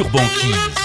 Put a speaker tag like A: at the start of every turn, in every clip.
A: Sur Banquise.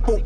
B: Cuerpo.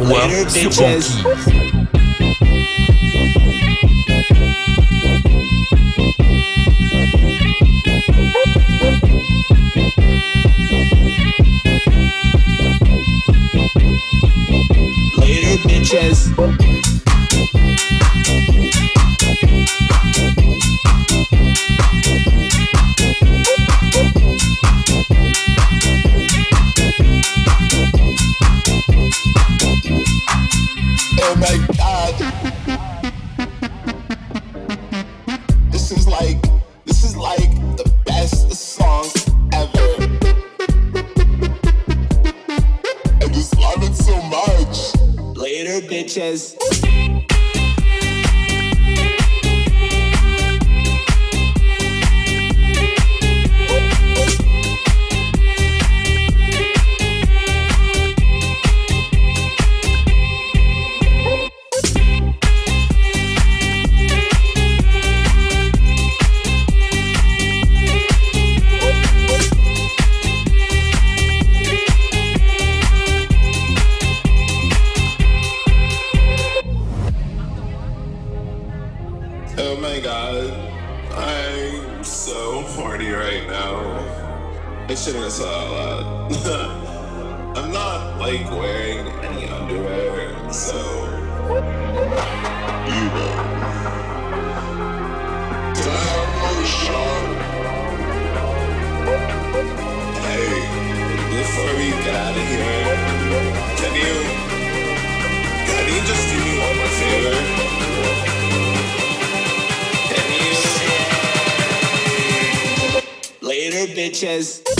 C: L'Afterwork sur
B: bitches. Later,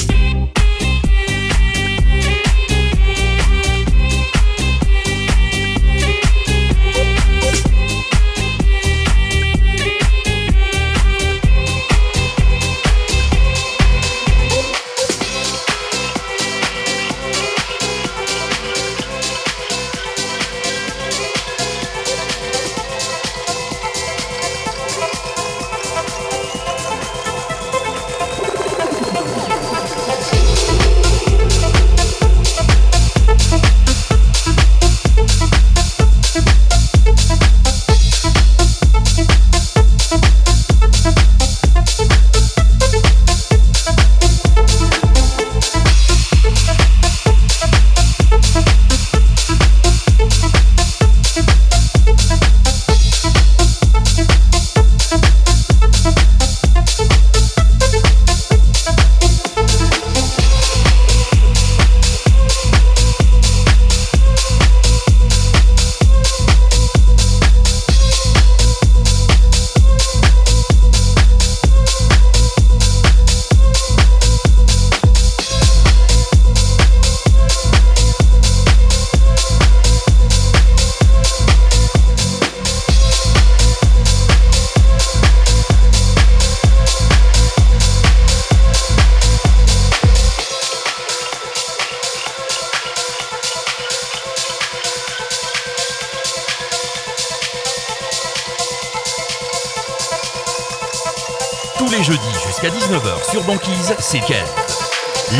C: jeudi jusqu'à 19h sur Banquise, c'est Kent.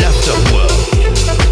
C: L'Afterwork.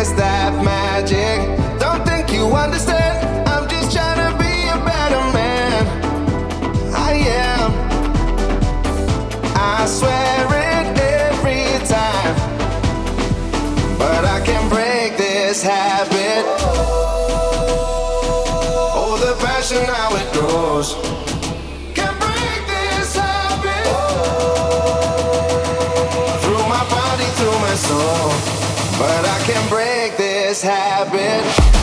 D: is that
E: magic? Don't think you understand. I'm just trying to be a better man. I am. I swear it every time. But I can break this habit. happened.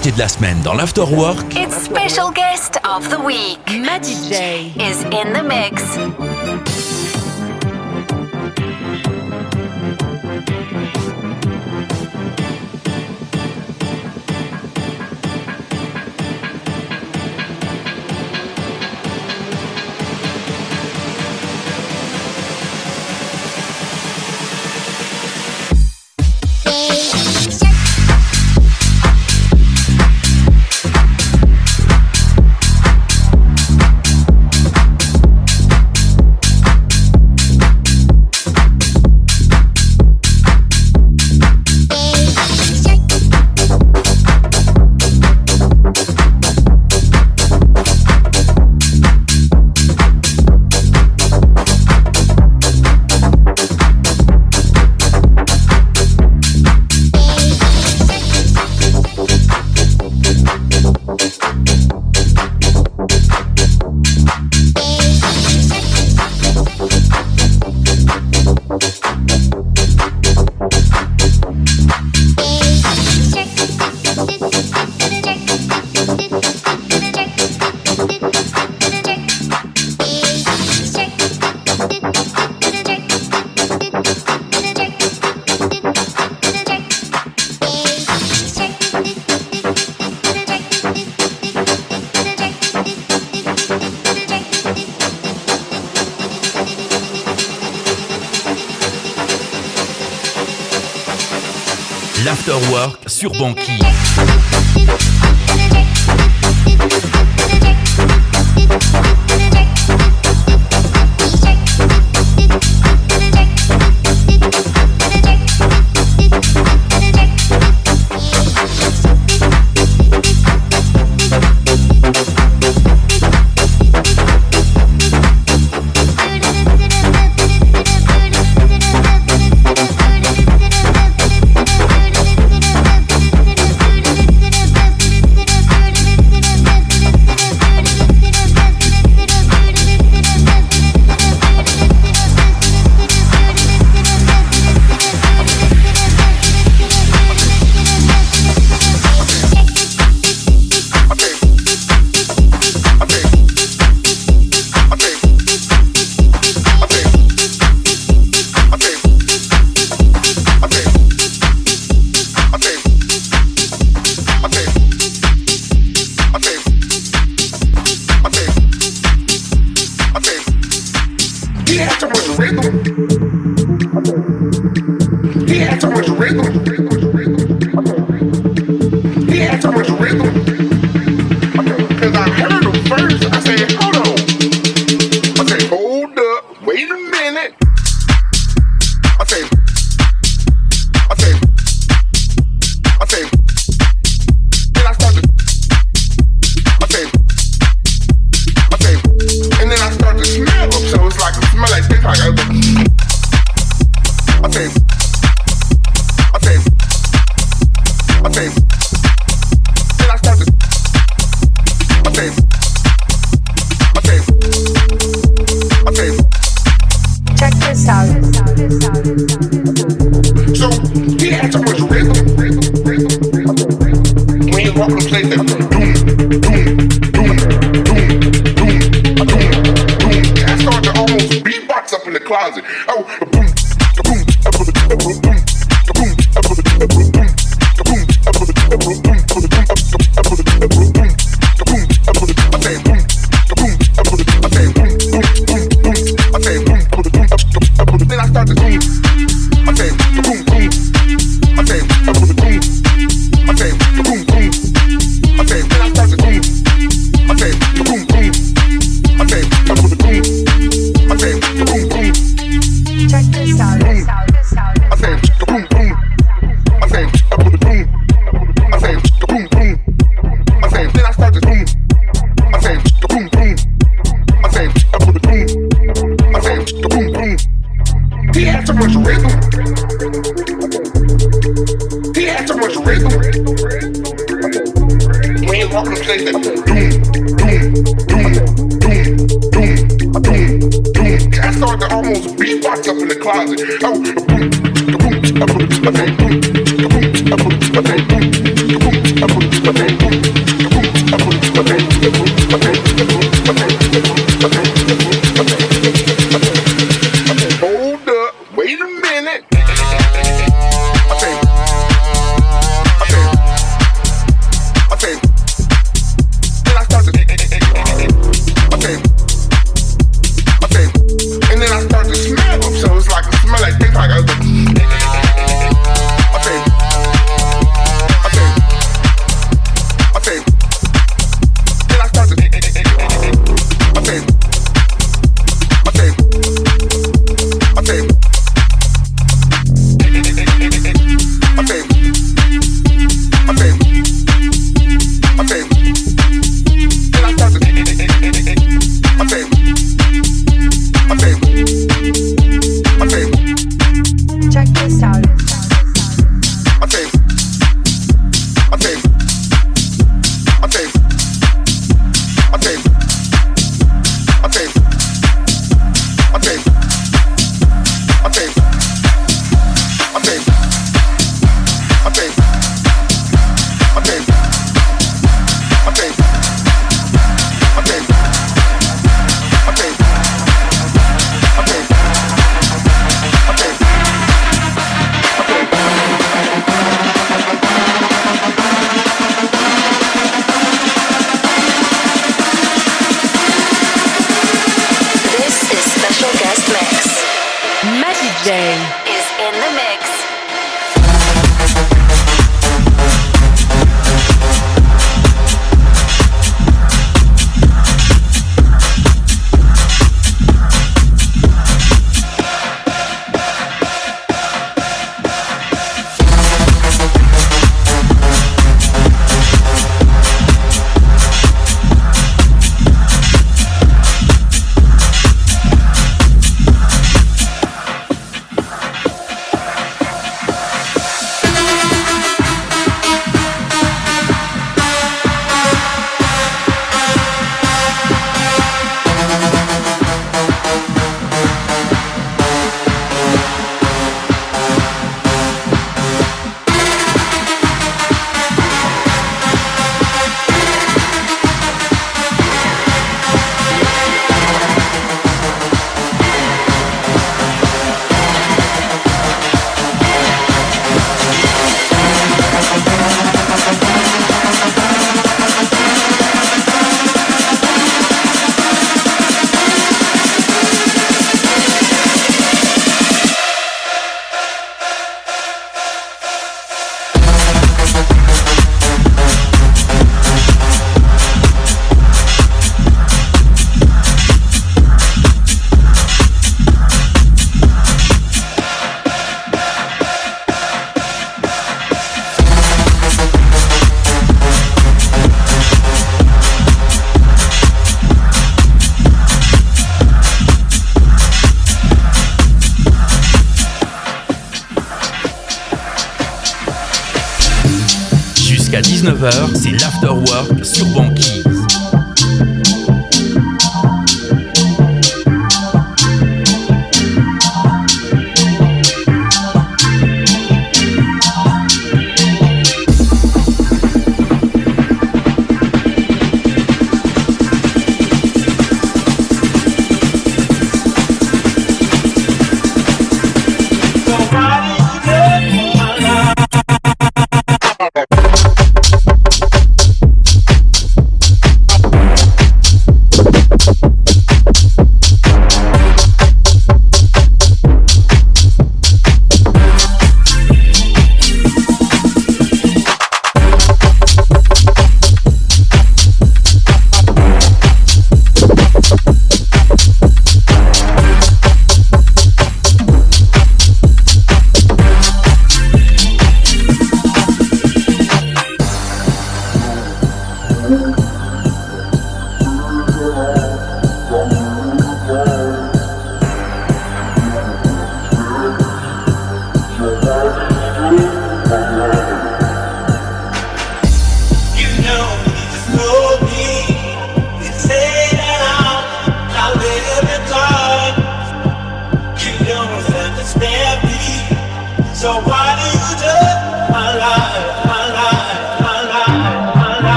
C: l'invité de la semaine dans l'Afterwork.
F: It's special guest of the week.
G: Maddie J
F: is in the mix.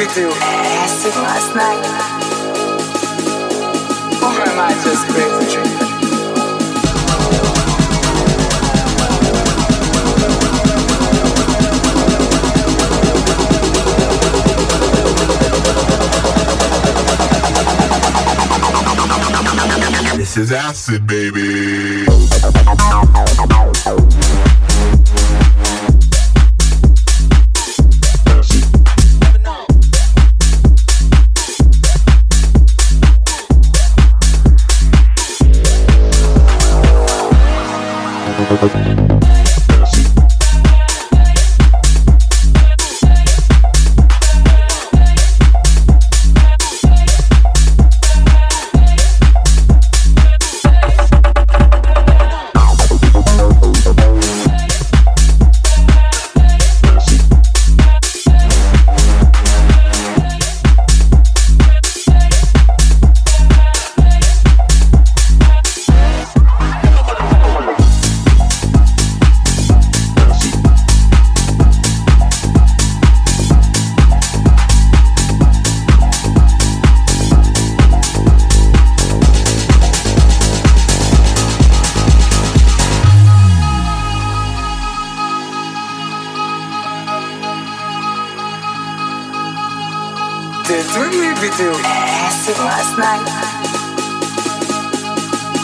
H: You
I: leave it to acid last night? Or am I just crazy?
J: This is acid, baby.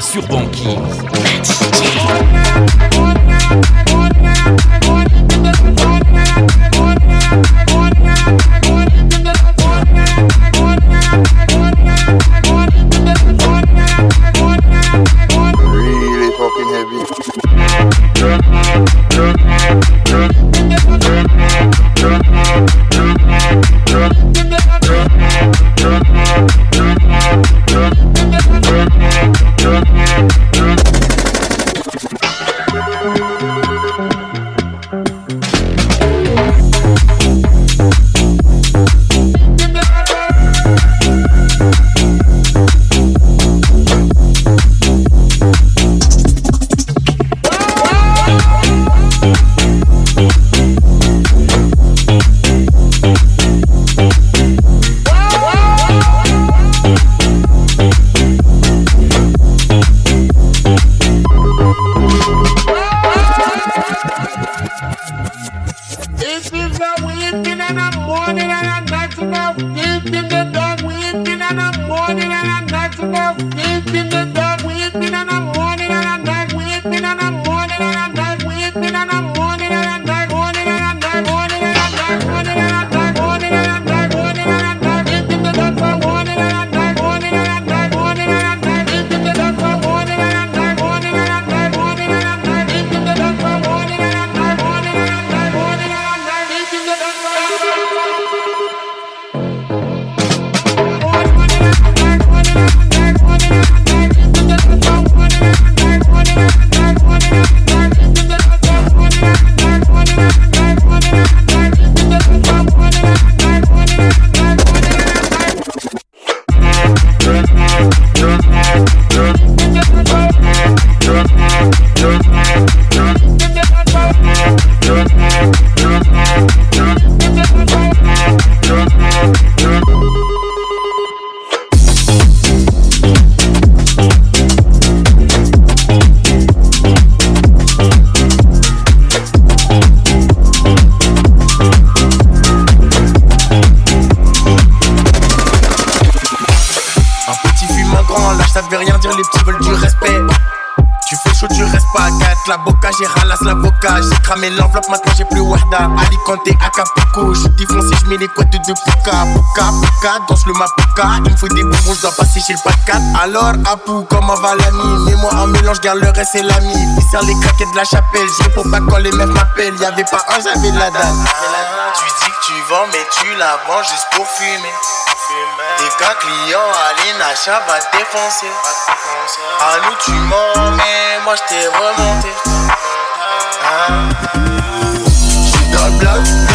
K: Sur Banquise. Cramé l'enveloppe, maintenant j'ai plus Wahda. Alicante, Acapulco. Je défonce et je mets les couettes de Puka. Puka, Puka, danse le Mapuka. Il me faut des bonbons, je dois passer chez le pas 4. Alors, Apu, comment va l'ami Mets-moi en mélange, garde le reste, c'est l'ami. Fissère les claquettes de la chapelle. Je réponds pas quand les meufs m'appellent. Y'avait pas un, j'avais la dalle. Tu dis que tu vends, mais tu la vends juste pour fumer. T'es qu'un client, allez, Nacha va défoncer. À nous, tu mens, mais moi, je t'ai remonté.
L: She got black.